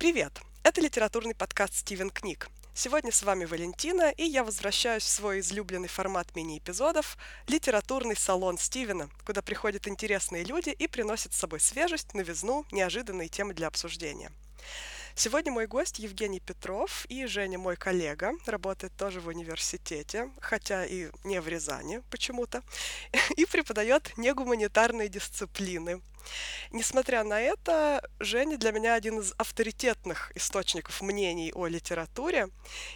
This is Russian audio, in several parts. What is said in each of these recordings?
Привет! Это литературный подкаст «Стивен книг». Сегодня с вами Валентина, и я возвращаюсь в свой излюбленный формат мини-эпизодов – литературный салон Стивена, куда приходят интересные люди и приносят с собой свежесть, новизну, неожиданные темы для обсуждения. Сегодня мой гость Евгений Петров и Женя, мой коллега, работает тоже в университете, хотя и не в Рязани почему-то, и преподает негуманитарные дисциплины. Несмотря на это, Женя для меня один из авторитетных источников мнений о литературе,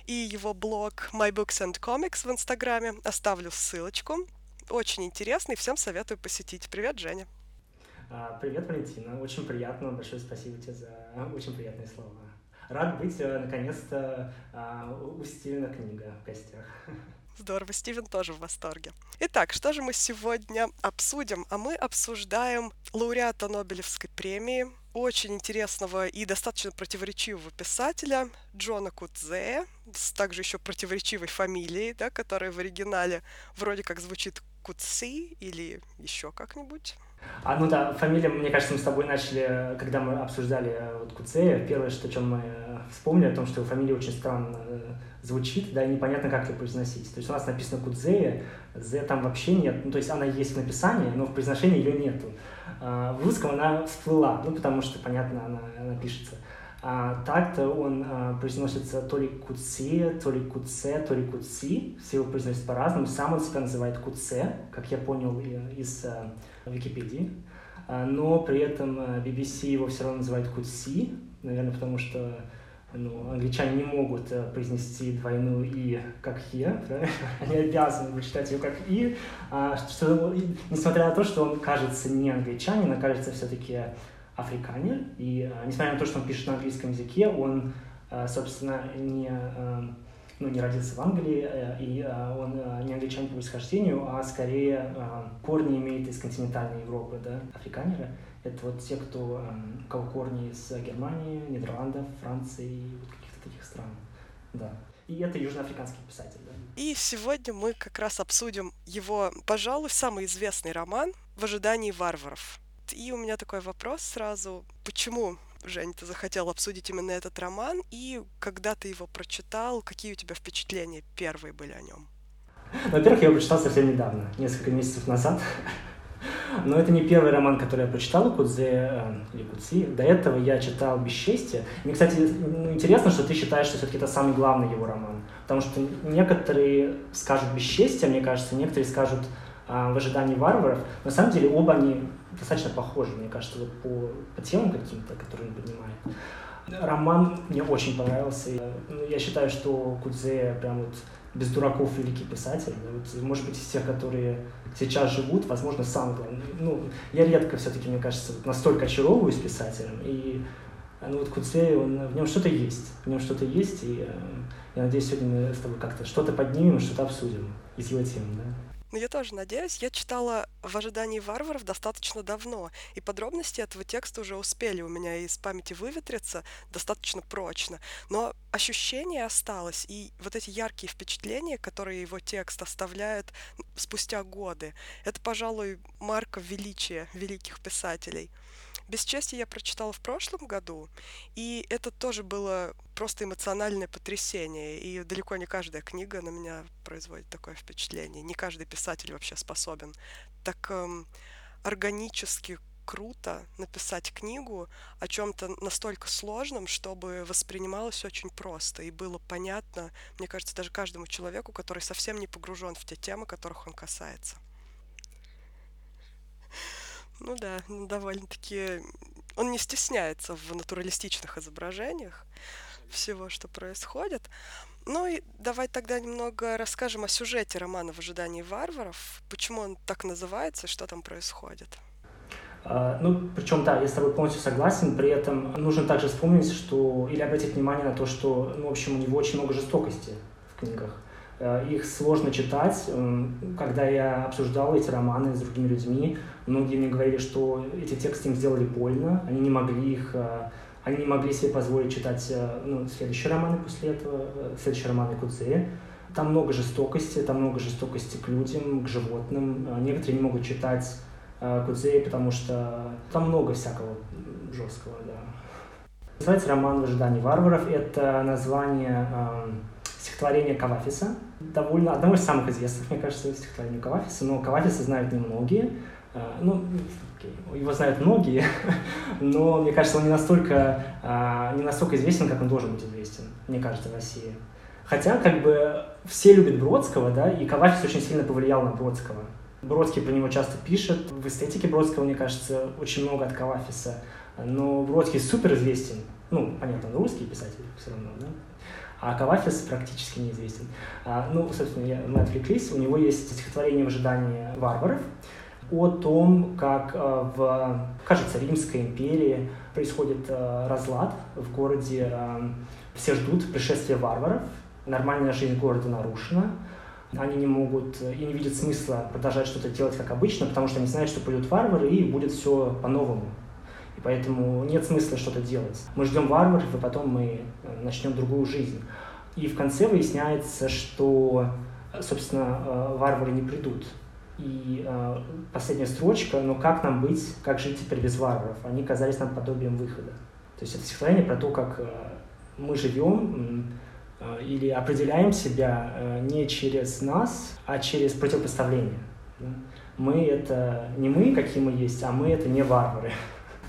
и его блог My Books and Comics в Инстаграме оставлю ссылочку. Очень интересный, всем советую посетить. Привет, Женя. А, привет, Валентина. Очень приятно. Большое спасибо тебе за очень приятные слова. Рад быть, э, наконец-то, а, у Стивена книга в гостях. Здорово, Стивен тоже в восторге. Итак, что же мы сегодня обсудим? А мы обсуждаем лауреата Нобелевской премии, очень интересного и достаточно противоречивого писателя Джона Кудзе, с также еще противоречивой фамилией, да, которая в оригинале вроде как звучит Куци или еще как-нибудь. А, ну да, фамилия, мне кажется, мы с тобой начали, когда мы обсуждали э, вот Куцея, первое, что, о чем мы э, вспомнили, о том, что его фамилия очень странно э, звучит, да, и непонятно, как ее произносить. То есть у нас написано Кудзея, З там вообще нет, ну, то есть она есть в написании, но в произношении ее нету. А, в русском она всплыла, ну, потому что, понятно, она, она пишется. А так-то он а, произносится то ли Куци, то ли Куце, то ли Куци. Все его произносят по-разному. Сам он себя называет Куце, как я понял из Википедии. А, но при этом BBC его все равно называют Куци, наверное, потому что ну, англичане не могут произнести двойную «и» как «е», они обязаны прочитать ее как «и», а, что, несмотря на то, что он кажется не англичанин, а кажется все-таки африканер, и э, несмотря на то, что он пишет на английском языке, он, э, собственно, не, э, ну, не родился в Англии, и он не англичанин по происхождению, а скорее корни имеет из континентальной Европы, да, африканеры. Это вот те, кто, у кого корни из Германии, Нидерландов, Франции, вот каких-то таких стран, да. И это южноафриканский писатель, да. И сегодня мы как раз обсудим его, пожалуй, самый известный роман «В ожидании варваров». И у меня такой вопрос сразу. Почему, Жень, ты захотел обсудить именно этот роман? И когда ты его прочитал, какие у тебя впечатления первые были о нем? Во-первых, я его прочитал совсем недавно, несколько месяцев назад. Но это не первый роман, который я прочитал у Кудзе э, или Кудзи. До этого я читал «Бесчестие». Мне, кстати, ну, интересно, что ты считаешь, что все-таки это самый главный его роман. Потому что некоторые скажут «Бесчестие», мне кажется, некоторые скажут а, в ожидании варваров. На самом деле оба они достаточно похожи, мне кажется, вот по, по темам каким-то, которые он поднимает. Роман мне очень понравился. Я, ну, я считаю, что Кудзе прям вот без дураков великий писатель. Вот, может быть, из тех, которые сейчас живут, возможно, сам главный. Ну, я редко все-таки, мне кажется, настолько очаровываюсь писателем. И ну, вот Кудзе, он, в нем что-то есть. В нем что-то есть, и э, я надеюсь, сегодня мы с тобой как-то что-то поднимем, что-то обсудим из его тем, да. Но я тоже надеюсь. Я читала «В ожидании варваров» достаточно давно, и подробности этого текста уже успели у меня из памяти выветриться достаточно прочно. Но ощущение осталось, и вот эти яркие впечатления, которые его текст оставляет спустя годы, это, пожалуй, марка величия великих писателей – «Бесчестие» я прочитала в прошлом году, и это тоже было просто эмоциональное потрясение, и далеко не каждая книга на меня производит такое впечатление. Не каждый писатель вообще способен так эм, органически круто написать книгу о чем-то настолько сложном, чтобы воспринималось очень просто и было понятно, мне кажется, даже каждому человеку, который совсем не погружен в те темы, которых он касается. Ну да, довольно-таки... Он не стесняется в натуралистичных изображениях всего, что происходит. Ну и давай тогда немного расскажем о сюжете романа «В ожидании варваров». Почему он так называется и что там происходит? Uh, ну, причем, да, я с тобой полностью согласен. При этом нужно также вспомнить, что или обратить внимание на то, что, ну, в общем, у него очень много жестокости в книгах. Э, их сложно читать. Когда я обсуждал эти романы с другими людьми, многие мне говорили, что эти тексты им сделали больно, они не могли их э, они не могли себе позволить читать э, ну, следующие романы после этого, следующие романы Кудзе. Там много жестокости, там много жестокости к людям, к животным. Некоторые не могут читать Кудзе, потому что там много всякого жесткого, да. Называется роман «В ожидании варваров». Это название стихотворения Кавафиса. Довольно одного из самых известных, мне кажется, стихотворений Кавафиса. Но Кавафиса знают немногие. Э, ну, его знают многие, но мне кажется, он не настолько, э, не настолько известен, как он должен быть известен, мне кажется, в России. Хотя, как бы, все любят Бродского, да, и Кавафис очень сильно повлиял на Бродского. Бродский про него часто пишет. В эстетике Бродского, мне кажется, очень много от Кавафиса. Но Бродский супер известен. Ну, понятно, он русский писатель все равно, да? А Кавафис практически неизвестен. А, ну, собственно, мы отвлеклись. У него есть стихотворение в ожидании варваров о том, как э, в, кажется, Римской империи происходит э, разлад в городе. Все ждут пришествия варваров, нормальная жизнь города нарушена, они не могут и не видят смысла продолжать что-то делать как обычно, потому что они знают, что придут варвары и будет все по-новому. Поэтому нет смысла что-то делать. Мы ждем варваров, и потом мы э, начнем другую жизнь. И в конце выясняется, что, собственно, э, варвары не придут. И э, последняя строчка, но как нам быть, как жить теперь без варваров? Они казались нам подобием выхода. То есть это стихотворение про то, как э, мы живем, Э, или определяем себя э, не через нас, а через противопоставление. Мы — это не мы, какие мы есть, а мы — это не варвары.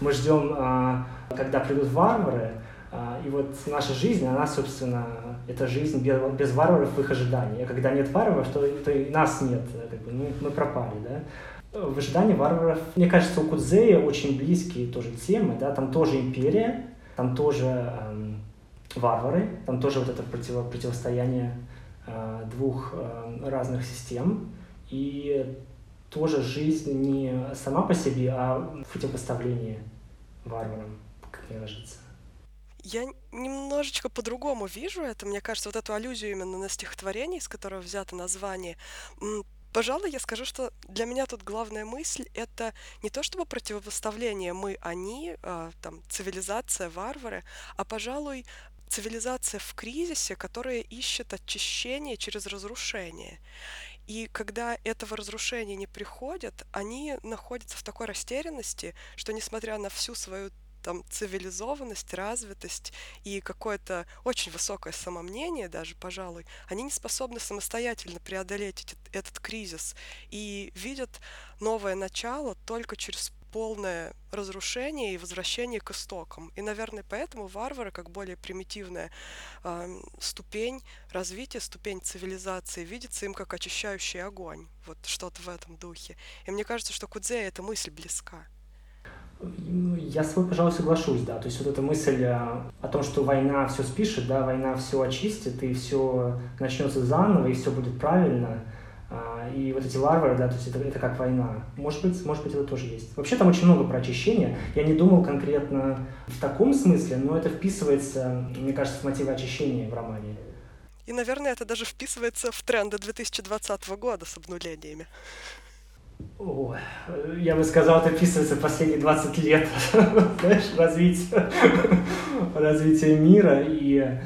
Мы ждем, а, когда придут варвары, а, и вот наша жизнь, она, собственно, это жизнь без, без варваров в их ожидании. А когда нет варваров, то, то и нас нет, как бы, мы, мы пропали, да. В ожидании варваров, мне кажется, у Кудзея очень близкие тоже темы, да, там тоже империя, там тоже эм, варвары, там тоже вот это противо, противостояние э, двух э, разных систем, и тоже жизнь не сама по себе, а в противопоставлении варварам, как мне кажется. Я немножечко по-другому вижу это. Мне кажется, вот эту аллюзию именно на стихотворение, из которого взято название, Пожалуй, я скажу, что для меня тут главная мысль это не то чтобы противопоставление мы, они, э, там, цивилизация, варвары, а, пожалуй, цивилизация в кризисе, которая ищет очищение через разрушение. И когда этого разрушения не приходит, они находятся в такой растерянности, что несмотря на всю свою там цивилизованность, развитость и какое-то очень высокое самомнение даже, пожалуй, они не способны самостоятельно преодолеть этот, этот кризис и видят новое начало только через полное разрушение и возвращение к истокам. И, наверное, поэтому варвары, как более примитивная э, ступень развития, ступень цивилизации, видится им как очищающий огонь. Вот что-то в этом духе. И мне кажется, что Кудзея эта мысль близка. Ну, я с тобой, пожалуй, соглашусь, да. То есть вот эта мысль э, о том, что война все спишет, да, война все очистит, и все начнется заново, и все будет правильно – и вот эти варвары, да, то есть это, это как война. Может быть, может быть, это тоже есть. Вообще там очень много про очищение. Я не думал конкретно в таком смысле, но это вписывается, мне кажется, в мотивы очищения в романе. И, наверное, это даже вписывается в тренды 2020 года с обнулениями. О, я бы сказал, это вписывается в последние 20 лет, знаешь, развития мира и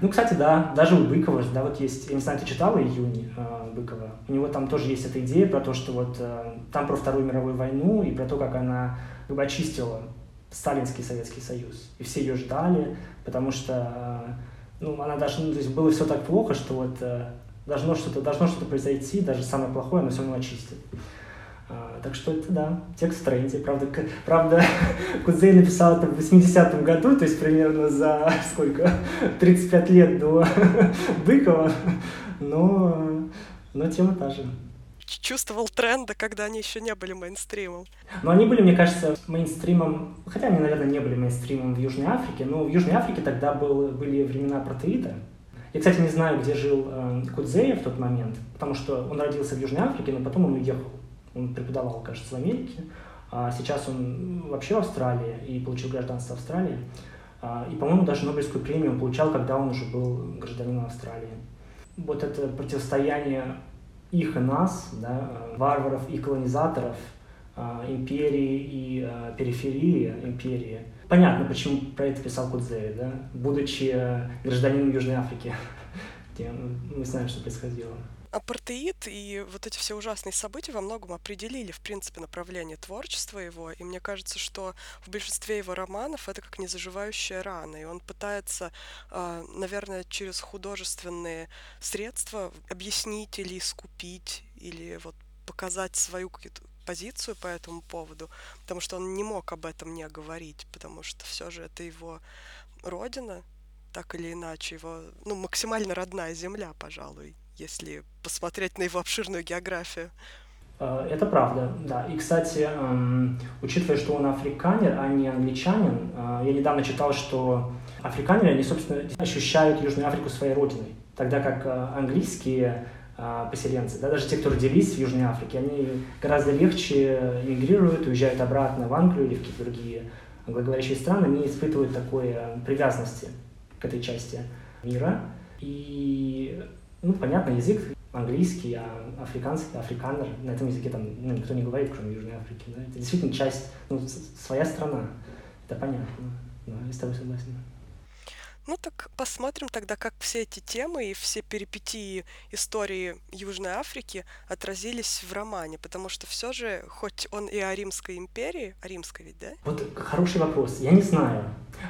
ну, кстати, да, даже у Быкова, да, вот есть, я не знаю, ты читала «Июнь» э, Быкова? У него там тоже есть эта идея про то, что вот э, там про Вторую мировую войну и про то, как она как бы очистила сталинский Советский Союз. И все ее ждали, потому что, э, ну, она даже, ну, то есть было все так плохо, что вот э, должно что-то должно что-то произойти, даже самое плохое, оно все равно очистит. А, так что это, да, текст в тренде. Правда, правда Кудзей написал это в 80-м году, то есть примерно за сколько? 35 лет до Быкова, но, но тема та же. Чувствовал тренды, когда они еще не были мейнстримом. Но они были, мне кажется, мейнстримом, хотя они, наверное, не были мейнстримом в Южной Африке, но в Южной Африке тогда был, были времена протеита. Я, кстати, не знаю, где жил э, Кудзея в тот момент, потому что он родился в Южной Африке, но потом он уехал он преподавал, кажется, в Америке, а сейчас он вообще в Австралии и получил гражданство Австралии. А, и, по-моему, даже Нобелевскую премию он получал, когда он уже был гражданином Австралии. Вот это противостояние их и нас, да, варваров и колонизаторов, а, империи и периферии империи. Понятно, почему про это писал Кудзей, да? Будучи гражданином Южной Африки, мы знаем, что происходило. Апартеид и вот эти все ужасные события во многом определили, в принципе, направление творчества его, и мне кажется, что в большинстве его романов это как незаживающая рана, и он пытается, а, наверное, через художественные средства объяснить или искупить, или вот показать свою какую-то позицию по этому поводу, потому что он не мог об этом не говорить, потому что все же это его родина, так или иначе, его, ну, максимально родная земля, пожалуй, если посмотреть на его обширную географию. Э, это правда, да. И, кстати, эм, учитывая, что он африканер, а не англичанин, э, я недавно читал, что африканеры, они, собственно, ощущают Южную Африку своей родиной, тогда как э, английские поселенцы, да, даже те, кто родились в Южной Африке, они гораздо легче эмигрируют, уезжают обратно в Англию или в какие-то другие англоговорящие страны, они испытывают такой привязанности к этой части мира. И, ну, понятно, язык английский, а африканский, африканер, на этом языке там ну, никто не говорит, кроме Южной Африки. Да? Это действительно часть, ну, своя страна. Это понятно. Да, я с тобой согласен. Ну так посмотрим тогда, как все эти темы и все перипетии истории Южной Африки отразились в романе, потому что все же, хоть он и о Римской империи, о Римской ведь, да? Вот хороший вопрос, я не знаю.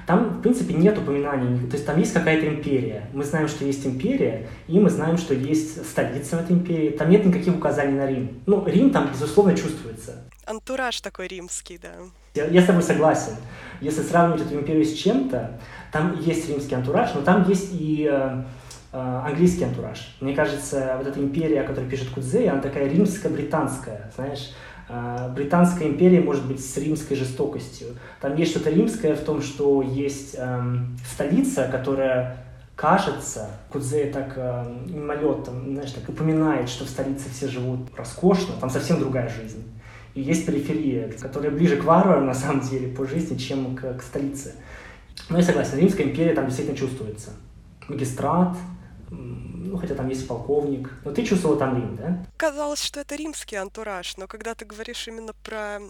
Там, в принципе, нет упоминаний, то есть там есть какая-то империя. Мы знаем, что есть империя, и мы знаем, что есть столица в этой империи. Там нет никаких указаний на Рим. Ну, Рим там, безусловно, чувствуется. Антураж такой римский, да. Я, я с тобой согласен. Если сравнивать эту империю с чем-то, там есть римский антураж, но там есть и э, э, английский антураж. Мне кажется, вот эта империя, о которой пишет Кудзей, она такая римско-британская, знаешь, Британская империя может быть с римской жестокостью. Там есть что-то римское в том, что есть э, столица, которая кажется, Кудзей так э, мимолетом, знаешь, так упоминает, что в столице все живут роскошно, там совсем другая жизнь. И есть периферия, которая ближе к варварам, на самом деле, по жизни, чем к, к столице. Но я согласен, Римская империя там действительно чувствуется. Магистрат, ну, хотя там есть полковник. Но ты чувствовала там Рим, да? Казалось, что это римский антураж, но когда ты говоришь именно про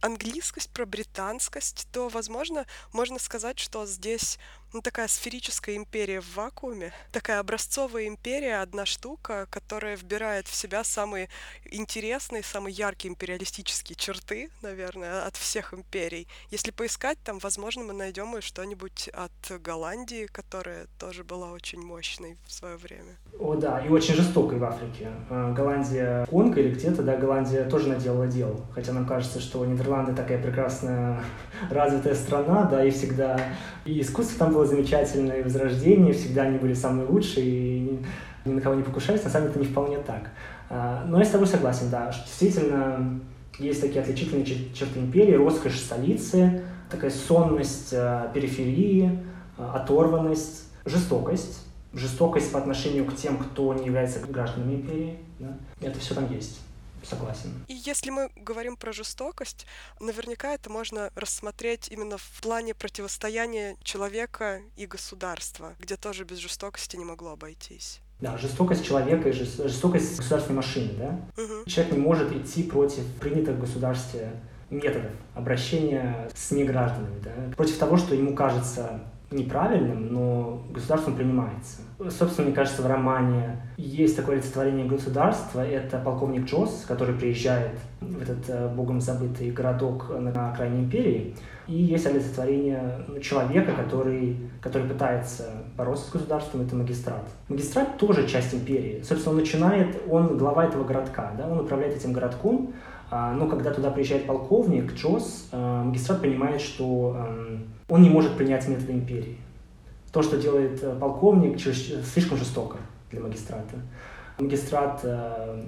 английскость, про британскость, то, возможно, можно сказать, что здесь ну, такая сферическая империя в вакууме, такая образцовая империя, одна штука, которая вбирает в себя самые интересные, самые яркие империалистические черты, наверное, от всех империй. Если поискать, там, возможно, мы найдем и что-нибудь от Голландии, которая тоже была очень мощной в свое время. О, да, и очень жестокой в Африке. А, Голландия, Конго или где-то, да, Голландия тоже наделала дел. Хотя нам кажется, что Нидерланды такая прекрасная развитая страна, да, и всегда и искусство там было замечательное, и возрождение, всегда они были самые лучшие, и ни на кого не покушались. На самом деле это не вполне так. А, но я с тобой согласен, да, что действительно есть такие отличительные черты империи, роскошь столицы, такая сонность а, периферии, а, оторванность, жестокость, жестокость по отношению к тем, кто не является гражданами империи. Да? Это все там есть согласен. И если мы говорим про жестокость, наверняка это можно рассмотреть именно в плане противостояния человека и государства, где тоже без жестокости не могло обойтись. Да, жестокость человека и жестокость государственной машины, да? Угу. Человек не может идти против принятых в государстве методов обращения с негражданами, да? против того, что ему кажется неправильным, но государством принимается. Собственно, мне кажется, в романе есть такое олицетворение государства. Это полковник Джосс, который приезжает в этот э, богом забытый городок на окраине империи. И есть олицетворение ну, человека, который, который пытается бороться с государством, это магистрат. Магистрат тоже часть империи. Собственно, он начинает, он глава этого городка, да, он управляет этим городком, а, но когда туда приезжает полковник Джосс, э, магистрат понимает, что эм, он не может принять методы империи. То, что делает э, полковник, слишком жестоко для магистрата. Магистрат э,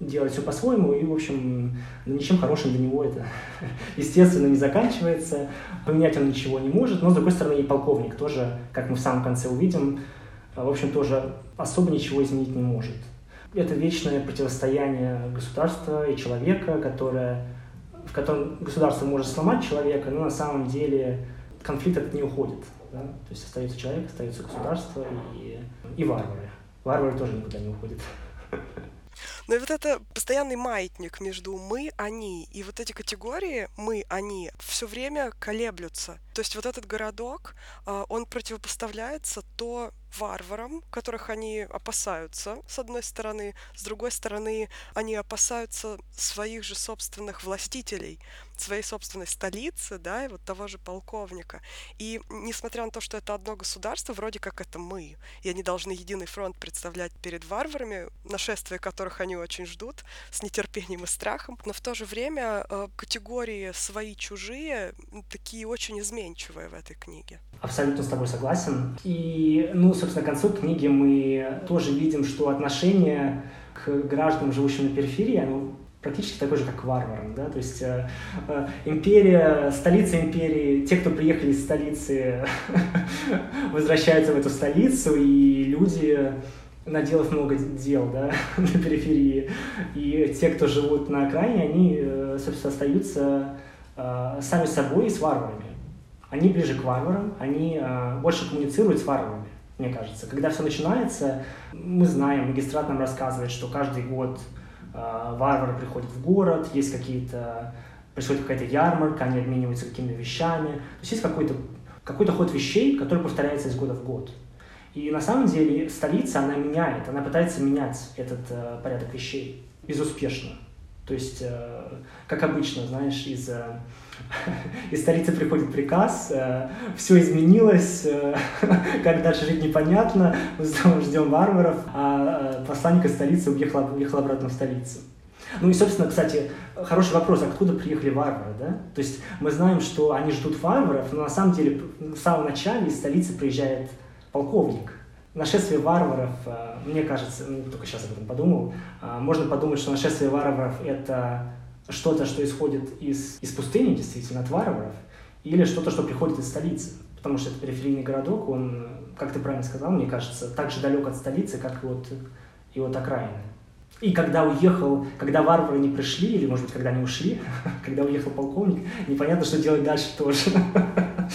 делает все по-своему, и, в общем, ничем хорошим для него это, естественно, не заканчивается. Поменять он ничего не может, но, с другой стороны, и полковник тоже, как мы в самом конце увидим, в общем, тоже особо ничего изменить не может. Это вечное противостояние государства и человека, которое, в котором государство может сломать человека, но на самом деле конфликт этот не уходит. Да? То есть остается человек, остается государство и, и варвары. Варвары тоже никуда не уходят. Но и вот это постоянный маятник между мы, они, и вот эти категории мы, они все время колеблются. То есть вот этот городок, а, он противопоставляется то варварам, которых они опасаются, с одной стороны, с другой стороны, они опасаются своих же собственных властителей, своей собственной столицы, да, и вот того же полковника. И несмотря на то, что это одно государство, вроде как это мы, и они должны единый фронт представлять перед варварами, нашествия которых они очень ждут с нетерпением и страхом, но в то же время э, категории свои-чужие такие очень изменчивые в этой книге. Абсолютно с тобой согласен. И, ну, собственно, к концу книги мы тоже видим, что отношение к гражданам, живущим на периферии, оно практически такой же, как к варварам. Да? То есть э, э, империя, столица империи, те, кто приехали из столицы, возвращаются в эту столицу, и люди, наделав много дел да, на периферии, и те, кто живут на окраине, они, э, собственно, остаются э, сами собой и с варварами. Они ближе к варварам, они э, больше коммуницируют с варварами, мне кажется. Когда все начинается, мы знаем, магистрат нам рассказывает, что каждый год а, варвары приходят в город, есть какие-то, происходит какая-то ярмарка, они обмениваются какими-то вещами. То есть есть какой-то какой ход вещей, который повторяется из года в год. И на самом деле столица, она меняет, она пытается менять этот э, порядок вещей безуспешно. То есть, э, как обычно, знаешь, из, э, из столицы приходит приказ, э, все изменилось, э, как дальше жить непонятно, ждем варваров, а э, посланник из столицы уехал, уехал обратно в столицу. Ну и, собственно, кстати, хороший вопрос, откуда приехали варвары, да? То есть мы знаем, что они ждут варваров, но на самом деле в самом начале из столицы приезжает полковник – Нашествие варваров, мне кажется, ну, только сейчас об этом подумал, э, можно подумать, что нашествие варваров — это что-то, что исходит из, из пустыни, действительно, от варваров, или что-то, что приходит из столицы. Потому что это периферийный городок, он, как ты правильно сказал, мне кажется, так же далек от столицы, как и от, и от окраины. И когда уехал, когда варвары не пришли, или, может быть, когда они ушли, когда уехал полковник, непонятно, что делать дальше тоже.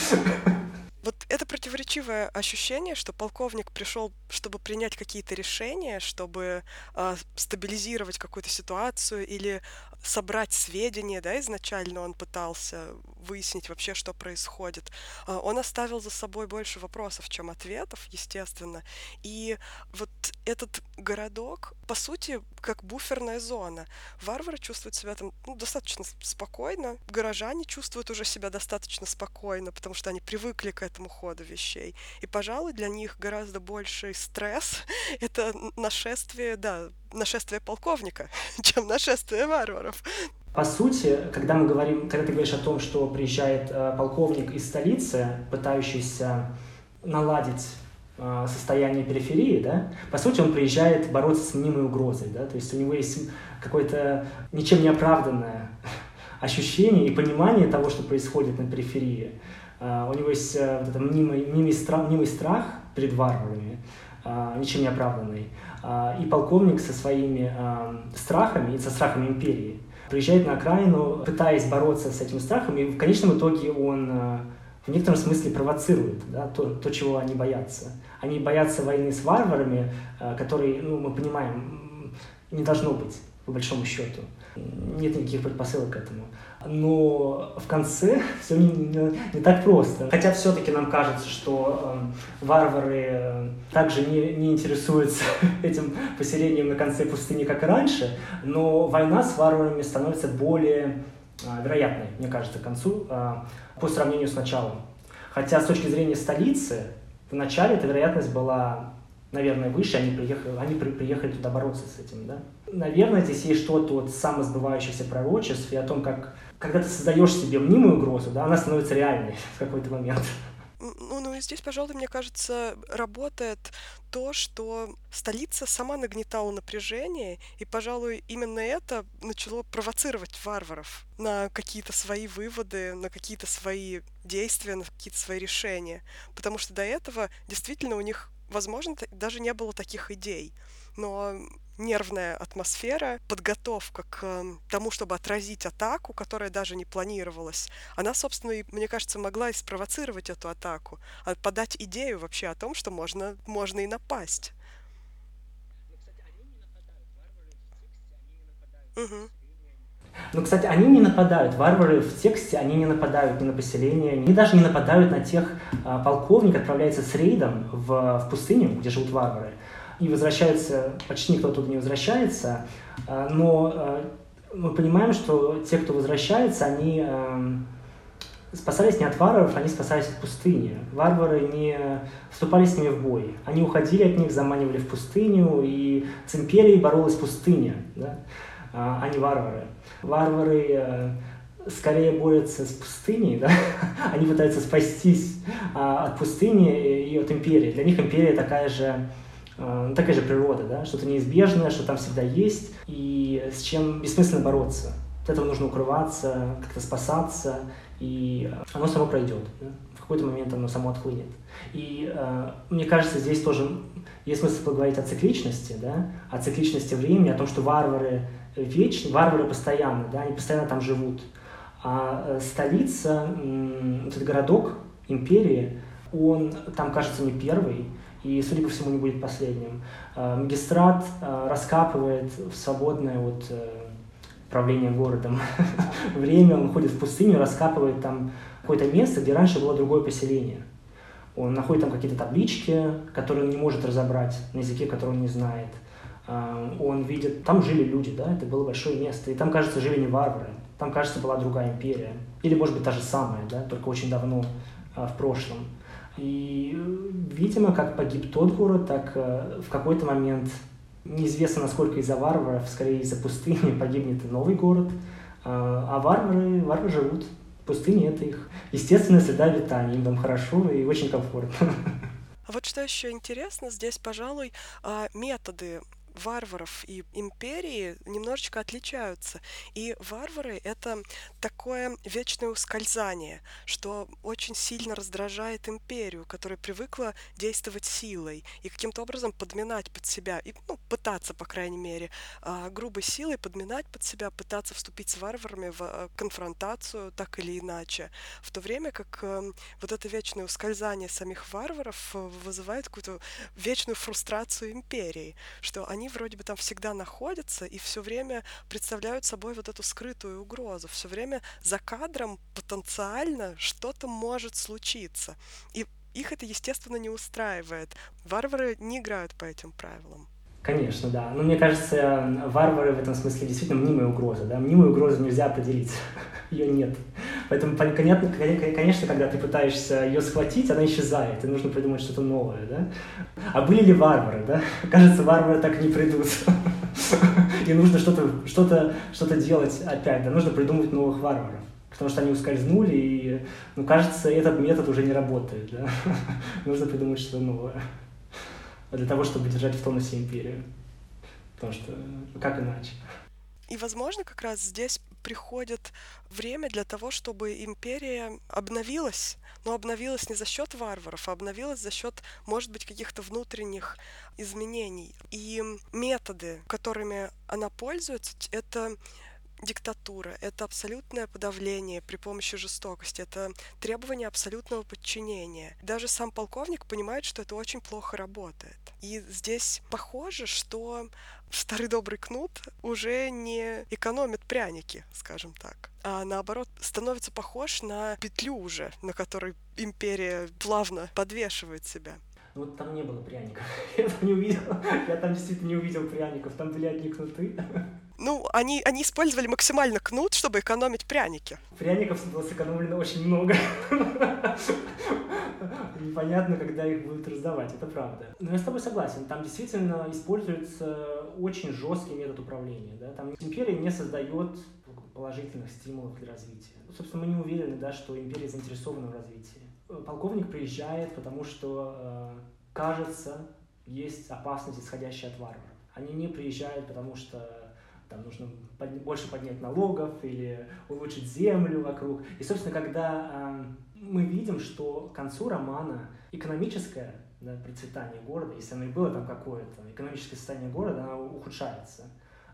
Вот это противоречивое ощущение, что полковник пришел, чтобы принять какие-то решения, чтобы э, стабилизировать какую-то ситуацию или собрать сведения, да, изначально он пытался выяснить вообще, что происходит. Э, он оставил за собой больше вопросов, чем ответов, естественно. И вот этот городок, по сути, как буферная зона. Варвары чувствуют себя там ну, достаточно спокойно, горожане чувствуют уже себя достаточно спокойно, потому что они привыкли к этому ходу вещей. И, пожалуй, для них гораздо больший стресс — это нашествие, да, нашествие полковника, чем нашествие варваров. По сути, когда мы говорим, когда ты говоришь о том, что приезжает э, полковник из столицы, пытающийся наладить э, состояние периферии, да, по сути, он приезжает бороться с мнимой угрозой, да, то есть у него есть какое-то ничем не оправданное ощущение и понимание того, что происходит на периферии. Uh, у него есть uh, вот этот мнимый, мнимый, страх, мнимый страх перед варварами, ничем не оправданный. И полковник со своими страхами и со страхами империи приезжает на окраину, пытаясь бороться с этим страхом, и в конечном итоге он в некотором смысле провоцирует да, то, то, чего они боятся. Они боятся войны с варварами, которые, ну, мы понимаем, не должно быть, по большому счету. Нет никаких предпосылок к этому но в конце все не, не, не так просто. Хотя все-таки нам кажется, что э, варвары э, также не, не интересуются этим поселением на конце пустыни, как и раньше, но война с варварами становится более э, вероятной, мне кажется, к концу, э, по сравнению с началом. Хотя с точки зрения столицы, в начале эта вероятность была наверное, выше, они приехали, они при, приехали туда бороться с этим, да. Наверное, здесь есть что-то от самосбывающихся пророчеств и о том, как, когда ты создаешь себе мнимую угрозу, да, она становится реальной в какой-то момент. Ну, ну здесь, пожалуй, мне кажется, работает то, что столица сама нагнетала напряжение, и, пожалуй, именно это начало провоцировать варваров на какие-то свои выводы, на какие-то свои действия, на какие-то свои решения. Потому что до этого действительно у них возможно, даже не было таких идей. Но нервная атмосфера, подготовка к эм, тому, чтобы отразить атаку, которая даже не планировалась, она, собственно, и, мне кажется, могла и спровоцировать эту атаку, а подать идею вообще о том, что можно, можно и напасть. Угу. Но, кстати, они не нападают, варвары в тексте, они не нападают ни на поселение, они даже не нападают на тех, а, полковник отправляется с рейдом в, в пустыню, где живут варвары, и возвращаются, почти никто туда не возвращается, а, но а, мы понимаем, что те, кто возвращается, они спасались не от варваров, они спасались от пустыни. Варвары не вступали с ними в бой. Они уходили от них, заманивали в пустыню, и с империей боролась пустыня, да? А не варвары. Варвары э, скорее борются с пустыней, да? они пытаются спастись а, от пустыни и от империи. Для них империя такая же, э, такая же природа, да? что-то неизбежное, что там всегда есть, и с чем бессмысленно бороться. От этого нужно укрываться, как-то спасаться, и оно само пройдет. Да? В какой-то момент оно само отхлынет. И э, мне кажется, здесь тоже есть смысл поговорить о цикличности, да? о цикличности времени, о том, что варвары вечны, варвары постоянно, да? они постоянно там живут. А э, столица, этот городок империи, он там, кажется, не первый, и, судя по всему, не будет последним. Э, магистрат э, раскапывает в свободное от э, правления городом время, он ходит в пустыню, раскапывает там какое-то место, где раньше было другое поселение. Он находит там какие-то таблички, которые он не может разобрать на языке, который он не знает. А, он видит, там жили люди, да, это было большое место, и там, кажется, жили не варвары, там, кажется, была другая империя. Или, может быть, та же самая, да, только очень давно а, в прошлом. И, видимо, как погиб тот город, так в какой-то момент Неизвестно, насколько из-за варваров, скорее из-за пустыни погибнет новый город. А варвары, варвары живут. Пустыни — это их естественная среда обитания. Им там хорошо и очень комфортно. А вот что еще интересно, здесь, пожалуй, а, методы варваров и империи немножечко отличаются. И варвары — это такое вечное ускользание, что очень сильно раздражает империю, которая привыкла действовать силой и каким-то образом подминать под себя, и ну, пытаться, по крайней мере, а, грубой силой подминать под себя, пытаться вступить с варварами в а, конфронтацию так или иначе. В то время как эм, вот это вечное ускользание самих варваров э, вызывает какую-то вечную фрустрацию империи, что вроде бы там всегда находятся и все время представляют собой вот эту скрытую угрозу. Все время за кадром потенциально что-то может случиться. И их это, естественно, не устраивает. Варвары не играют по этим правилам. Конечно, да. Но мне кажется, варвары в этом смысле действительно мнимая угроза. Да? Мнимую угрозу нельзя определить. ее нет. Поэтому, понятно, конечно, когда ты пытаешься ее схватить, она исчезает, и нужно придумать что-то новое, да? А были ли варвары, да? Кажется, варвары так не придут. И нужно что-то что -то, что -то делать опять, да? Нужно придумать новых варваров. Потому что они ускользнули, и, ну, кажется, этот метод уже не работает, да? Нужно придумать что-то новое. Для того, чтобы держать в тонусе империю. Потому что, ну, как иначе? И, возможно, как раз здесь приходит время для того, чтобы империя обновилась, но обновилась не за счет варваров, а обновилась за счет, может быть, каких-то внутренних изменений. И методы, которыми она пользуется, это диктатура, это абсолютное подавление при помощи жестокости, это требование абсолютного подчинения. Даже сам полковник понимает, что это очень плохо работает. И здесь похоже, что старый добрый кнут уже не экономит пряники, скажем так, а наоборот становится похож на петлю уже, на которой империя плавно подвешивает себя. Ну вот там не было пряников. Я там не увидел. Я там действительно не увидел пряников. Там были одни кнуты. Ну, они, они использовали максимально кнут, чтобы экономить пряники. Пряников было сэкономлено очень много. Непонятно, когда их будут раздавать, это правда. Но я с тобой согласен, там действительно используется очень жесткий метод управления. Да? Там империя не создает положительных стимулов для развития. Собственно, мы не уверены, да, что империя заинтересована в развитии. Полковник приезжает, потому что, э, кажется, есть опасность, исходящая от варваров. Они не приезжают, потому что там нужно под, больше поднять налогов или улучшить землю вокруг. И, собственно, когда э, мы видим, что к концу романа экономическое да, процветание города, если оно и было там какое-то, экономическое состояние города, оно ухудшается.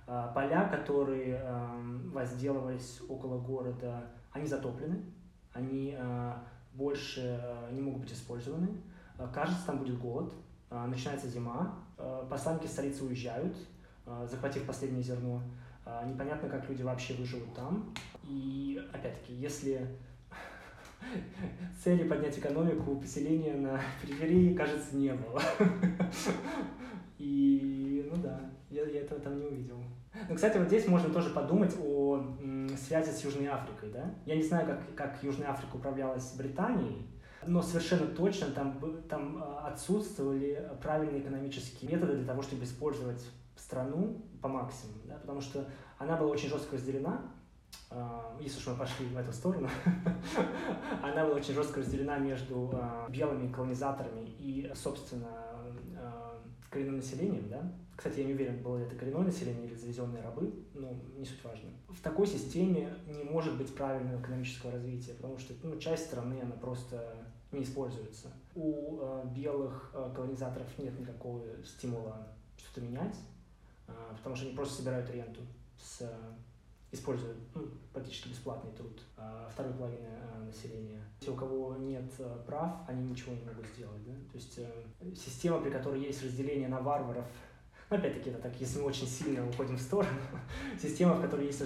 Э, поля, которые э, возделывались около города, они затоплены, они э, больше э, не могут быть использованы. Э, кажется, там будет голод, э, начинается зима, э, посланники столицы уезжают, захватив последнее зерно. А, непонятно, как люди вообще выживут там. И, опять-таки, если цели поднять экономику поселения на периферии, кажется, не было. И, ну да, я, я этого там не увидел. Ну, кстати, вот здесь можно тоже подумать о связи с Южной Африкой, да? Я не знаю, как, как Южная Африка управлялась Британией, но совершенно точно там, там а, отсутствовали правильные экономические методы для того, чтобы использовать страну по максимуму, да? потому что она была очень жестко разделена, а, если уж мы пошли в эту сторону, она была очень жестко разделена между а, белыми колонизаторами и, собственно, коренным населением, да? Кстати, я не уверен, было ли это коренное население или завезенные рабы, но не суть важно. В такой системе не может быть правильного экономического развития, потому что ну, часть страны, она просто не используется. У белых колонизаторов нет никакого стимула что-то менять, потому что они просто собирают ренту с используя ну, практически бесплатный труд а, второй половины а, населения. Те, у кого нет а, прав, они ничего не могут сделать. Да? То есть а, система, при которой есть разделение на варваров, ну, опять-таки, это так, если мы очень сильно уходим в сторону, система, в которой есть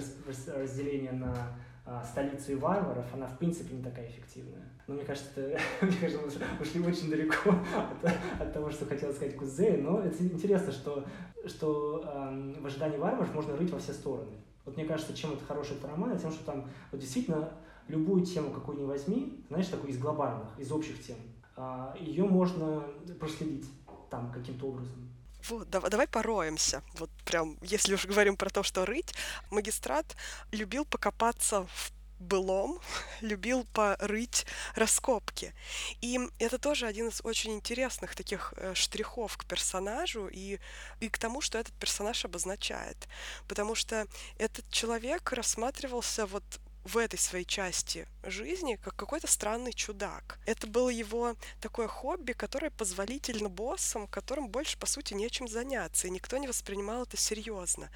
разделение на а, столицу и варваров, она в принципе не такая эффективная. Но мне кажется, мне кажется, мы ушли очень далеко от, от того, что хотел сказать Кузей, но это интересно, что, что э, в ожидании варваров можно рыть во все стороны. Вот мне кажется, чем это хороший это роман, тем, что там вот действительно любую тему, какую ни возьми, знаешь, такую из глобальных, из общих тем, а, ее можно проследить там каким-то образом. Вот, давай, давай пороемся. Вот прям, если уж говорим про то, что рыть, магистрат любил покопаться в былом, любил порыть раскопки. И это тоже один из очень интересных таких э, штрихов к персонажу и, и к тому, что этот персонаж обозначает. Потому что этот человек рассматривался вот в этой своей части жизни как какой-то странный чудак. Это было его такое хобби, которое позволительно боссам, которым больше, по сути, нечем заняться, и никто не воспринимал это серьезно.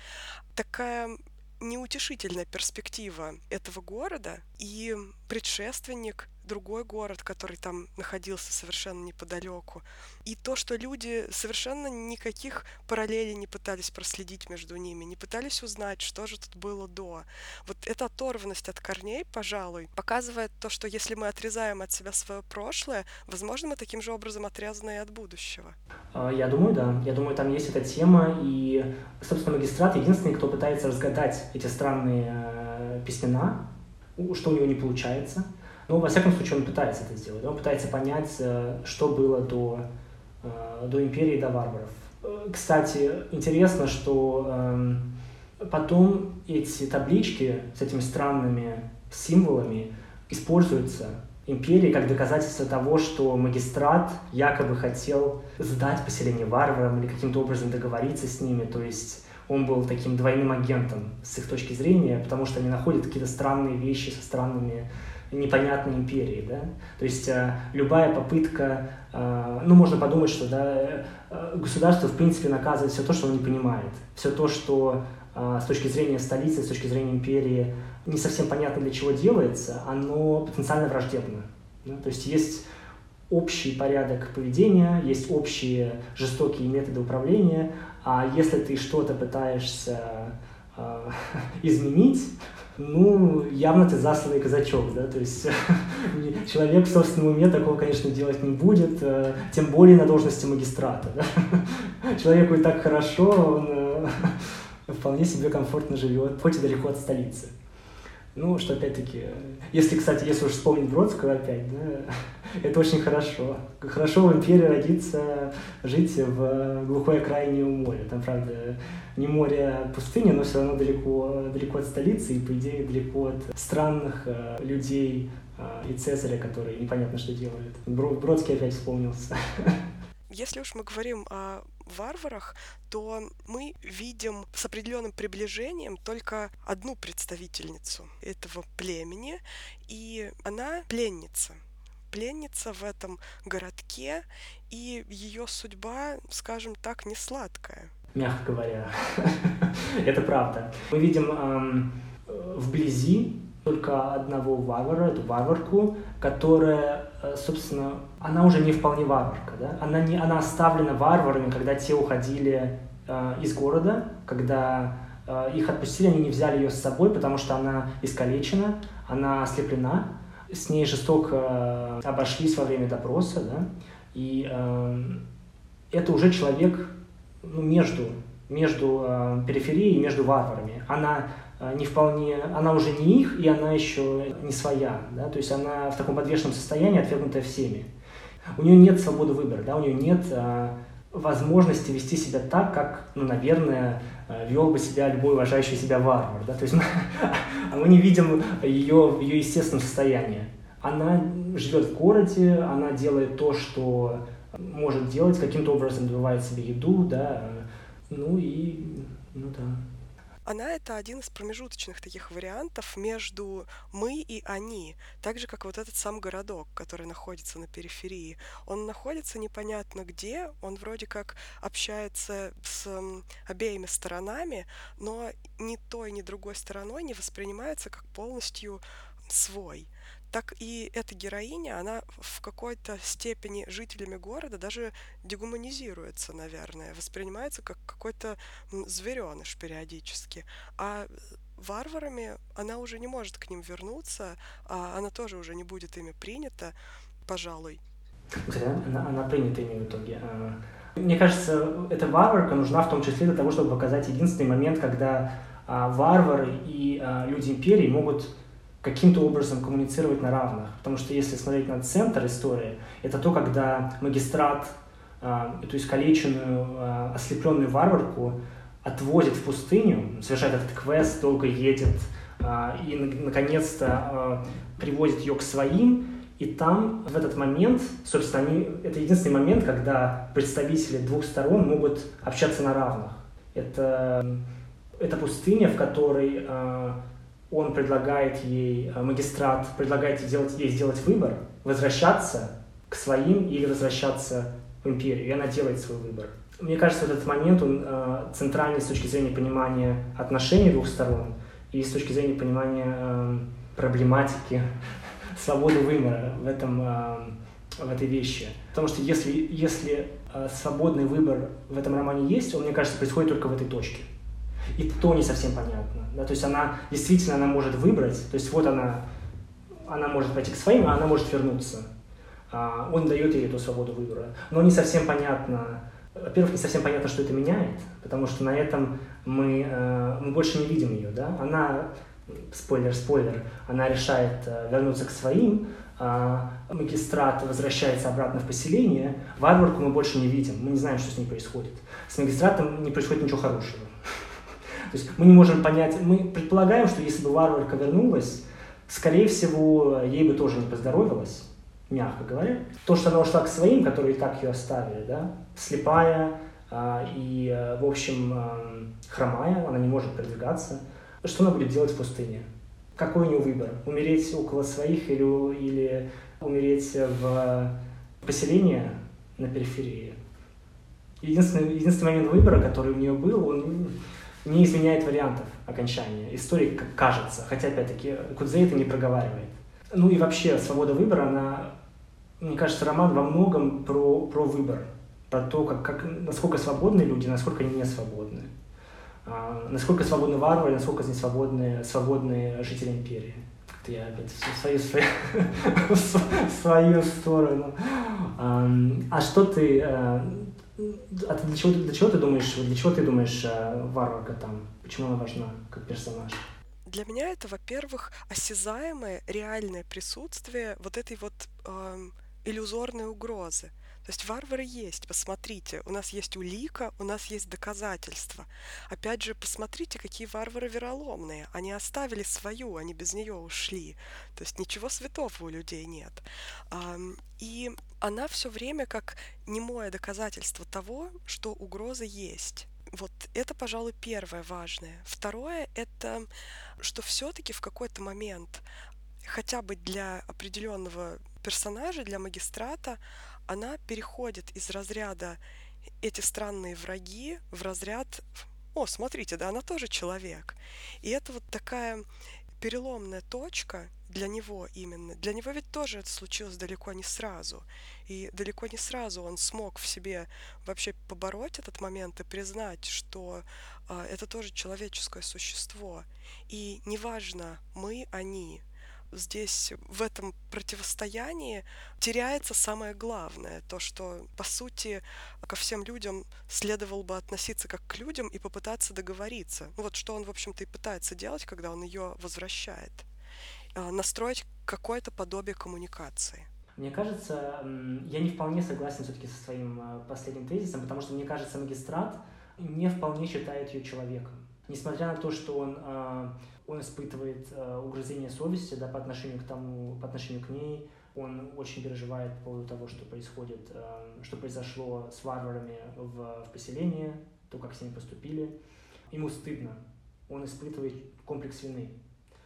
Такая неутешительная перспектива этого города и предшественник другой город, который там находился совершенно неподалеку. И то, что люди совершенно никаких параллелей не пытались проследить между ними, не пытались узнать, что же тут было до. Вот эта оторванность от корней, пожалуй, показывает то, что если мы отрезаем от себя свое прошлое, возможно, мы таким же образом отрезаны и от будущего. А, я думаю, да. Я думаю, там есть эта тема, и, собственно, магистрат единственный, кто пытается разгадать эти странные э, письмена, что у него не получается. Но, во всяком случае, он пытается это сделать. Он пытается понять, э, что было до, э, до империи, до варваров. Э, кстати, интересно, что эм, потом эти таблички с этими странными символами используются империей как доказательство того, что магистрат якобы хотел сдать поселение варварам или каким-то образом договориться с ними. То есть он был таким двойным агентом с их точки зрения, потому что они находят какие-то странные вещи со странными непонятной империи, да, то есть э, любая попытка, э, ну, можно подумать, что, да, э, государство, в принципе, наказывает все то, что он не понимает, все то, что с точки зрения столицы, с точки зрения империи не совсем понятно для чего делается, оно потенциально враждебно, да? то есть есть общий порядок поведения, есть общие жестокие методы управления, а если ты что-то пытаешься э, изменить, ну, явно ты засланный казачок, да, то есть человек в собственном уме такого, конечно, делать не будет, э, тем более на должности магистрата, да? Человеку и так хорошо, он э, вполне себе комфортно живет, хоть и далеко от столицы. Ну, что опять-таки, если, кстати, если уж вспомнить Бродского опять, да, это очень хорошо. Хорошо в империи родиться, жить в глухой окраине у моря. Там, правда, не море, а пустыня, но все равно далеко, далеко от столицы и, по идее, далеко от странных э, людей э, и Цезаря, которые непонятно что делают. Бродский опять вспомнился. Если уж мы говорим о варварах, то мы видим с определенным приближением только одну представительницу этого племени, и она пленница пленница в этом городке, и ее судьба, скажем так, не сладкая. Мягко говоря. Это правда. Мы видим эм, вблизи только одного варвара, эту варварку, которая, э, собственно, она уже не вполне варварка, да? Она, не, она оставлена варварами, когда те уходили э, из города, когда их отпустили, они не взяли ее с собой, потому что она искалечена, она ослеплена, с ней жестоко обошлись во время допроса, да, и э, это уже человек ну, между, между э, периферией и между варварами. Она э, не вполне, она уже не их, и она еще не своя, да, то есть она в таком подвешенном состоянии, отвергнутая всеми. У нее нет свободы выбора, да, у нее нет э, возможности вести себя так, как, ну, наверное, э, вел бы себя любой уважающий себя варвар, да, то есть мы, мы не видим ее в ее естественном состоянии. Она живет в городе, она делает то, что может делать, каким-то образом добывает себе еду, да, ну и, ну да. Она — это один из промежуточных таких вариантов между мы и они, так же, как вот этот сам городок, который находится на периферии. Он находится непонятно где, он вроде как общается с обеими сторонами, но ни той, ни другой стороной не воспринимается как полностью свой так и эта героиня, она в какой-то степени жителями города даже дегуманизируется, наверное, воспринимается как какой-то звереныш периодически. А варварами она уже не может к ним вернуться, а она тоже уже не будет ими принята, пожалуй. Она, она принята ими в итоге. А, мне кажется, эта варварка нужна в том числе для того, чтобы показать единственный момент, когда а, варвары и а, люди империи могут каким-то образом коммуницировать на равных. Потому что если смотреть на центр истории, это то, когда магистрат э, эту искалеченную, э, ослепленную варварку отвозит в пустыню, совершает этот квест, долго едет, э, и наконец-то приводит ее к своим, и там в этот момент, собственно, они, это единственный момент, когда представители двух сторон могут общаться на равных. Это, это пустыня, в которой он предлагает ей, э, магистрат предлагает сделать, ей сделать выбор, возвращаться к своим или возвращаться в империю, и она делает свой выбор. Мне кажется, этот момент, он э, центральный с точки зрения понимания отношений двух сторон и с точки зрения понимания э, проблематики свободы выбора в, этом, э, в этой вещи. Потому что если, если э, свободный выбор в этом романе есть, он, мне кажется, происходит только в этой точке и то не совсем понятно. Да? То есть она действительно она может выбрать, то есть вот она, она может пойти к своим, а она может вернуться. А, он дает ей эту свободу выбора. Но не совсем понятно, во-первых, не совсем понятно, что это меняет, потому что на этом мы, э, мы больше не видим ее. Да? Она, спойлер, спойлер, она решает э, вернуться к своим, а магистрат возвращается обратно в поселение, варварку мы больше не видим, мы не знаем, что с ней происходит. С магистратом не происходит ничего хорошего. То есть мы не можем понять, мы предполагаем, что если бы варварка вернулась, скорее всего, ей бы тоже не поздоровилось, мягко говоря. То, что она ушла к своим, которые и так ее оставили, да, слепая а, и, э, в общем, а, хромая, она не может продвигаться, что она будет делать в пустыне? Какой у нее выбор? Умереть около своих или, или умереть в поселении на периферии? Единственный, единственный момент выбора, который у нее был, он не изменяет вариантов окончания. Истории как кажется, хотя, опять-таки, Кудзей это не проговаривает. Ну и вообще, свобода выбора, она, мне кажется, роман во многом про, про выбор, про то, как, как, насколько свободны люди, насколько они не свободны. А, насколько свободны варвары, насколько они свободны, свободные жители империи. Как-то я опять в свою, свою, свою сторону. А, а что ты э, а ты для чего, для чего ты думаешь, для чего ты думаешь э, варварка там? Почему она важна как персонаж? Для меня это, во-первых, осязаемое, реальное присутствие вот этой вот э, иллюзорной угрозы. То есть варвары есть, посмотрите, у нас есть улика, у нас есть доказательства. Опять же, посмотрите, какие варвары вероломные. Они оставили свою, они без нее ушли. То есть ничего святого у людей нет. И она все время как немое доказательство того, что угроза есть. Вот это, пожалуй, первое важное. Второе — это что все-таки в какой-то момент хотя бы для определенного персонажа, для магистрата, она переходит из разряда эти странные враги в разряд «О, смотрите, да она тоже человек». И это вот такая переломная точка для него именно. Для него ведь тоже это случилось далеко не сразу. И далеко не сразу он смог в себе вообще побороть этот момент и признать, что а, это тоже человеческое существо. И неважно, мы, они, здесь в этом противостоянии теряется самое главное, то, что, по сути, ко всем людям следовало бы относиться как к людям и попытаться договориться. Ну, вот что он, в общем-то, и пытается делать, когда он ее возвращает. А, настроить какое-то подобие коммуникации. Мне кажется, я не вполне согласен все-таки со своим а, последним тезисом, потому что, мне кажется, магистрат не вполне считает ее человеком. Несмотря на то, что он, а, он испытывает а, угрызение совести да, по отношению к тому, по отношению к ней, он очень переживает по поводу того, что происходит, а, что произошло с варварами в, в поселении, то, как с ними поступили. Ему стыдно, он испытывает комплекс вины.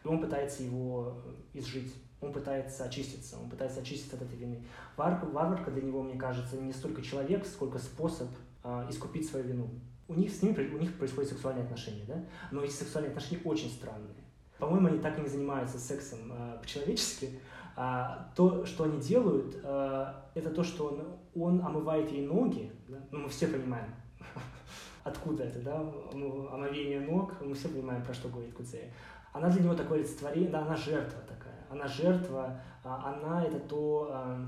И он пытается его изжить, он пытается очиститься, он пытается очиститься от этой вины. Вар, варварка для него, мне кажется, не столько человек, сколько способ э, искупить свою вину у них с ними у них происходят сексуальные отношения, да? Но эти сексуальные отношения очень странные. По-моему, они так и не занимаются сексом э, по-человечески. А то, что они делают, э, это то, что он, он омывает ей ноги. Да? Ну, мы все понимаем, откуда это, да? Омовение ног, мы все понимаем, про что говорит Куцея. Она для него такое олицетворение, да, она жертва такая. Она жертва, а она это то, э,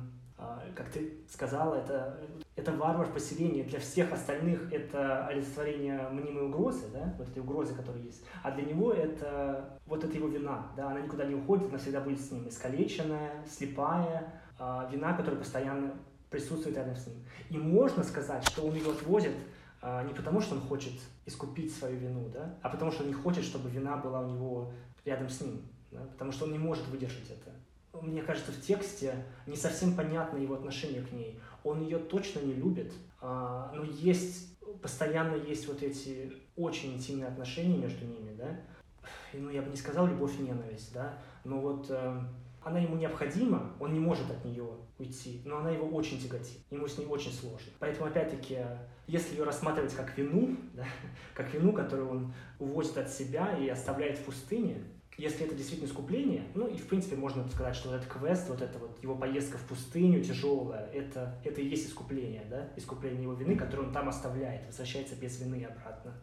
как ты сказала, это это варвар в поселении. Для всех остальных это олицетворение мнимой угрозы, да, вот этой угрозы, которая есть. А для него это вот это его вина, да, она никуда не уходит, она всегда будет с ним. Искалеченная, слепая, э, вина, которая постоянно присутствует рядом с ним. И можно сказать, что он ее отвозит э, не потому, что он хочет искупить свою вину, да, а потому что он не хочет, чтобы вина была у него рядом с ним, да, потому что он не может выдержать это мне кажется, в тексте не совсем понятно его отношение к ней. Он ее точно не любит, а, но есть, постоянно есть вот эти очень интимные отношения между ними, да. Ну, я бы не сказал любовь и ненависть, да, но вот э, она ему необходима, он не может от нее уйти, но она его очень тяготит, ему с ней очень сложно. Поэтому, опять-таки, если ее рассматривать как вину, да, как вину, которую он увозит от себя и оставляет в пустыне, если это действительно искупление, ну и в принципе можно сказать, что вот этот квест, вот эта вот его поездка в пустыню тяжелая, это, это и есть искупление, да, искупление его вины, которое он там оставляет, возвращается без вины обратно.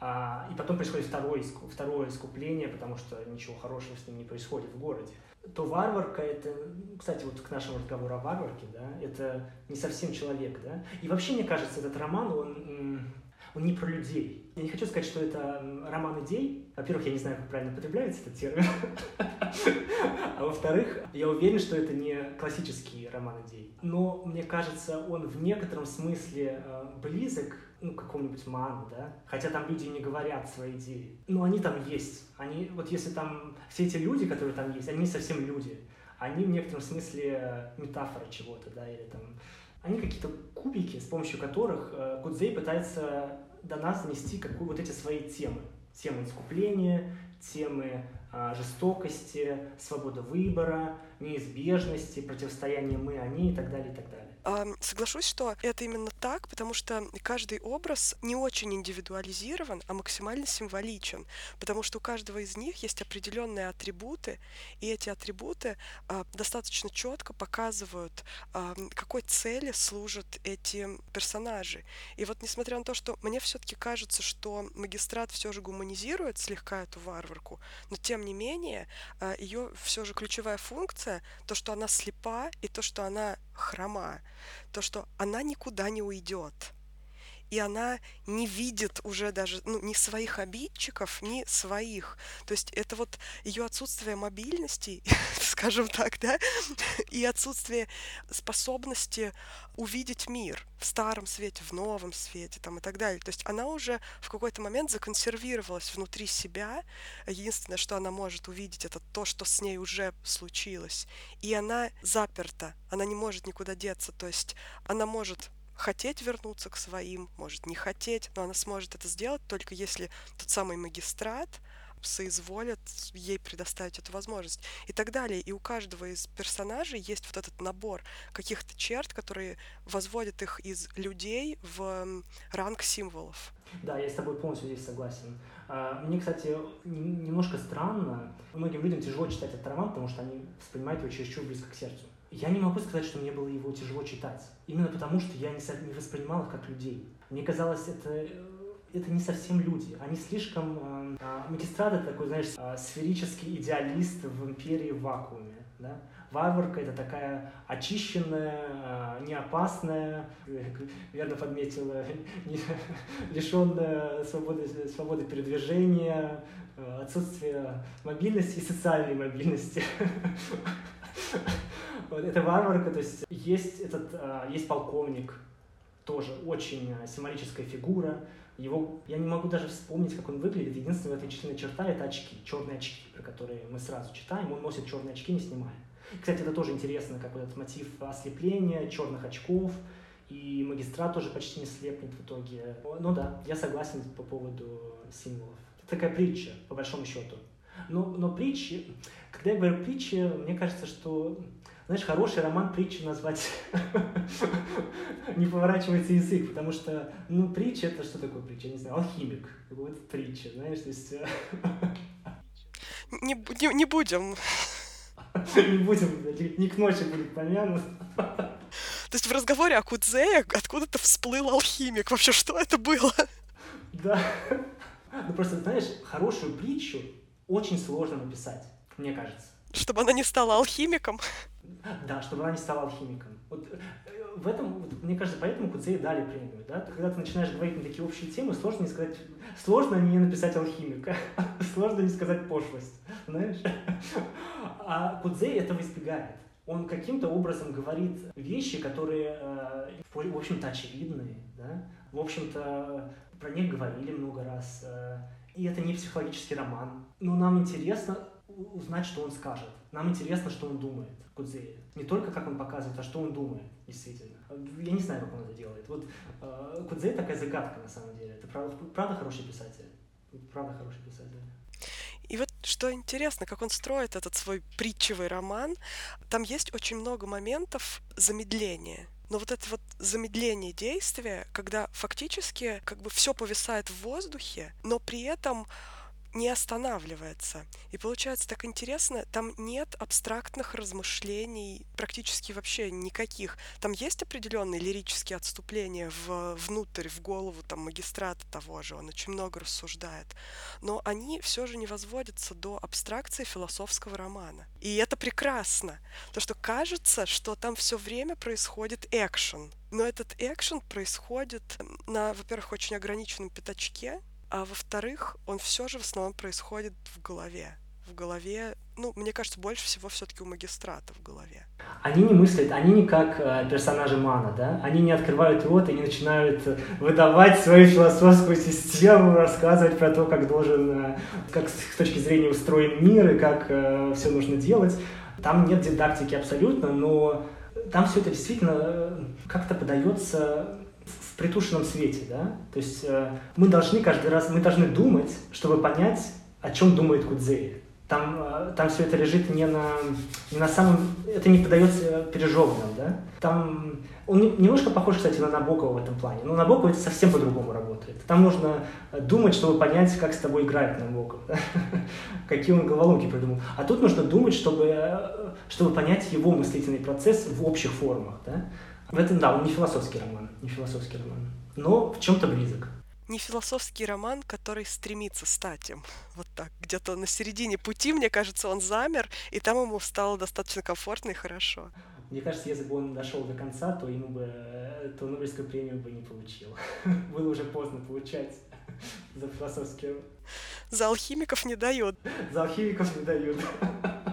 А, и потом происходит второе, второе искупление, потому что ничего хорошего с ним не происходит в городе. То варварка это, кстати, вот к нашему разговору о варварке, да, это не совсем человек, да. И вообще, мне кажется, этот роман, он он не про людей. Я не хочу сказать, что это роман идей. Во-первых, я не знаю, как правильно употребляется этот термин. А во-вторых, я уверен, что это не классический роман идей. Но мне кажется, он в некотором смысле э, близок ну, какому-нибудь ману, да, хотя там люди не говорят свои идеи, но они там есть, они, вот если там, все эти люди, которые там есть, они не совсем люди, они в некотором смысле метафора чего-то, да, или там они какие-то кубики, с помощью которых э, Гудзей пытается до нас донести какую, вот эти свои темы. Темы искупления, темы а, жестокости, свободы выбора, неизбежности, противостояния мы, они и так далее, и так далее. Соглашусь, что это именно так, потому что каждый образ не очень индивидуализирован, а максимально символичен, потому что у каждого из них есть определенные атрибуты, и эти атрибуты а, достаточно четко показывают, какой цели служат эти персонажи. И вот несмотря на то, что мне все-таки кажется, что магистрат все же гуманизирует слегка эту варварку, но тем не менее а, ее все же ключевая функция, то, что она слепа и то, что она хрома, то, что она никуда не уйдет. И она не видит уже даже ну, ни своих обидчиков, ни своих. То есть это вот ее отсутствие мобильности, скажем так, да, и отсутствие способности увидеть мир в старом свете, в новом свете там, и так далее. То есть она уже в какой-то момент законсервировалась внутри себя. Единственное, что она может увидеть, это то, что с ней уже случилось. И она заперта, она не может никуда деться. То есть она может хотеть вернуться к своим, может не хотеть, но она сможет это сделать только если тот самый магистрат соизволят ей предоставить эту возможность и так далее. И у каждого из персонажей есть вот этот набор каких-то черт, которые возводят их из людей в ранг символов. Да, я с тобой полностью здесь согласен. А, мне, кстати, немножко странно. Многим людям тяжело читать этот роман, потому что они воспринимают его чересчур близко к сердцу. Я не могу сказать, что мне было его тяжело читать. Именно потому, что я не воспринимал их как людей. Мне казалось, это это не совсем люди. Они слишком... Э, а, магистрат это такой, знаешь, э, сферический идеалист в империи в вакууме. Да? Варварка это такая очищенная, э, неопасная, верно подметила, лишенная свободы, свободы передвижения, э, отсутствие мобильности и социальной мобильности. Это варварка, то есть есть этот, э, есть полковник, тоже очень символическая фигура, его, я не могу даже вспомнить, как он выглядит. Единственная отличительная черта — это очки, черные очки, про которые мы сразу читаем. Он носит черные очки, не снимая. Кстати, это тоже интересно, как вот этот мотив ослепления, черных очков, и магистрат тоже почти не слепнет в итоге. Ну да, я согласен по поводу символов. Это такая притча, по большому счету. Но, но притчи, когда я говорю притчи, мне кажется, что знаешь, хороший роман притчи назвать не поворачивается язык, потому что, ну, притча это что такое притча? Я не знаю, алхимик. Вот притча, знаешь, то есть... Не, не, не будем. Не будем, не к ночи будет помянут. То есть в разговоре о Кудзее откуда-то всплыл алхимик. Вообще, что это было? Да. Ну просто, знаешь, хорошую притчу очень сложно написать, мне кажется. Чтобы она не стала алхимиком? Да, чтобы она не стала алхимиком. Вот э, в этом, вот, мне кажется, поэтому Куцеи дали премию. Да? Когда ты начинаешь говорить на такие общие темы, сложно не сказать, сложно не написать алхимика, сложно не сказать пошлость, знаешь? А Кудзей этого избегает. Он каким-то образом говорит вещи, которые, э, в общем-то, очевидные, да? В общем-то, про них говорили много раз. Э, и это не психологический роман. Но нам интересно узнать, что он скажет. Нам интересно, что он думает, Кудзея. Не только как он показывает, а что он думает, действительно. Я не знаю, как он это делает. Вот э, Кудзей такая загадка, на самом деле. Это правда, правда хороший писатель. Правда хороший писатель. И вот что интересно, как он строит этот свой притчевый роман, там есть очень много моментов замедления. Но вот это вот замедление действия, когда фактически как бы все повисает в воздухе, но при этом не останавливается. И получается так интересно, там нет абстрактных размышлений практически вообще никаких. Там есть определенные лирические отступления в, внутрь, в голову там магистрата того же, он очень много рассуждает. Но они все же не возводятся до абстракции философского романа. И это прекрасно. То, что кажется, что там все время происходит экшен. Но этот экшен происходит на, во-первых, очень ограниченном пятачке, а во-вторых, он все же в основном происходит в голове. В голове, ну, мне кажется, больше всего все-таки у магистрата в голове. Они не мыслят, они не как э, персонажи Мана, да? Они не открывают рот и не начинают выдавать свою философскую систему, рассказывать про то, как должен, э, как с точки зрения устроен мир и как э, все нужно делать. Там нет дидактики абсолютно, но там все это действительно э, как-то подается в притушенном свете, да, то есть э, мы должны каждый раз, мы должны думать, чтобы понять, о чем думает Кудзей. Там, э, там все это лежит не на, не на самом... Это не подается пережеванным, да? Там... Он немножко похож, кстати, на Набокова в этом плане. Но Набоков это совсем по-другому работает. Там нужно думать, чтобы понять, как с тобой играет Набоков. Да? Какие он головоломки придумал. А тут нужно думать, чтобы, э, чтобы понять его мыслительный процесс в общих формах. Да? В этом, да, он не философский роман, не философский роман, но в чем-то близок. Не философский роман, который стремится стать им. Вот так. Где-то на середине пути, мне кажется, он замер, и там ему стало достаточно комфортно и хорошо. Мне кажется, если бы он дошел до конца, то ему бы то Нобелевскую премию бы не получил. Было уже поздно получать за философский. За алхимиков не дают. За алхимиков не дают.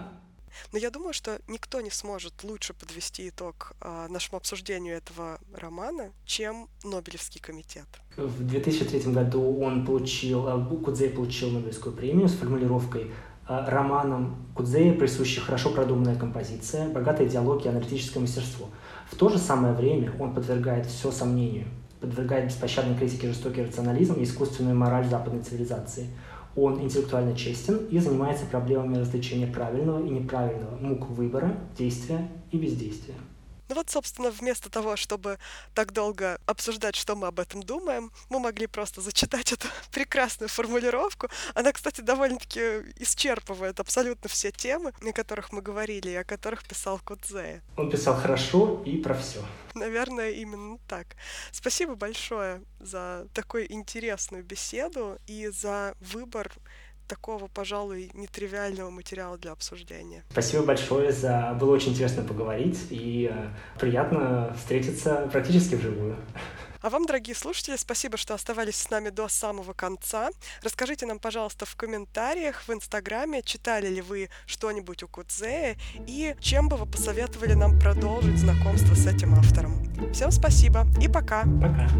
Но я думаю, что никто не сможет лучше подвести итог э, нашему обсуждению этого романа, чем Нобелевский комитет. В 2003 году он получил, а, Кудзей получил Нобелевскую премию с формулировкой а, романом Кудзея присуща хорошо продуманная композиция, богатая диалог и аналитическое мастерство. В то же самое время он подвергает все сомнению, подвергает беспощадной критике жестокий рационализм и искусственную мораль западной цивилизации – Он интеллектуально честен и занимается проблемами различения правильного и неправильного мук выбора, действия и бездействия. Ну вот, собственно, вместо того, чтобы так долго обсуждать, что мы об этом думаем, мы могли просто зачитать эту прекрасную формулировку. Она, кстати, довольно-таки исчерпывает абсолютно все темы, о которых мы говорили и о которых писал Кудзея. Он писал хорошо и про все. Наверное, именно так. Спасибо большое за такую интересную беседу и за выбор такого, пожалуй, нетривиального материала для обсуждения. Спасибо большое за... Было очень интересно поговорить и э, приятно встретиться практически вживую. А вам, дорогие слушатели, спасибо, что оставались с нами до самого конца. Расскажите нам, пожалуйста, в комментариях в Инстаграме, читали ли вы что-нибудь у Кудзея и чем бы вы посоветовали нам продолжить знакомство с этим автором. Всем спасибо и пока! Пока!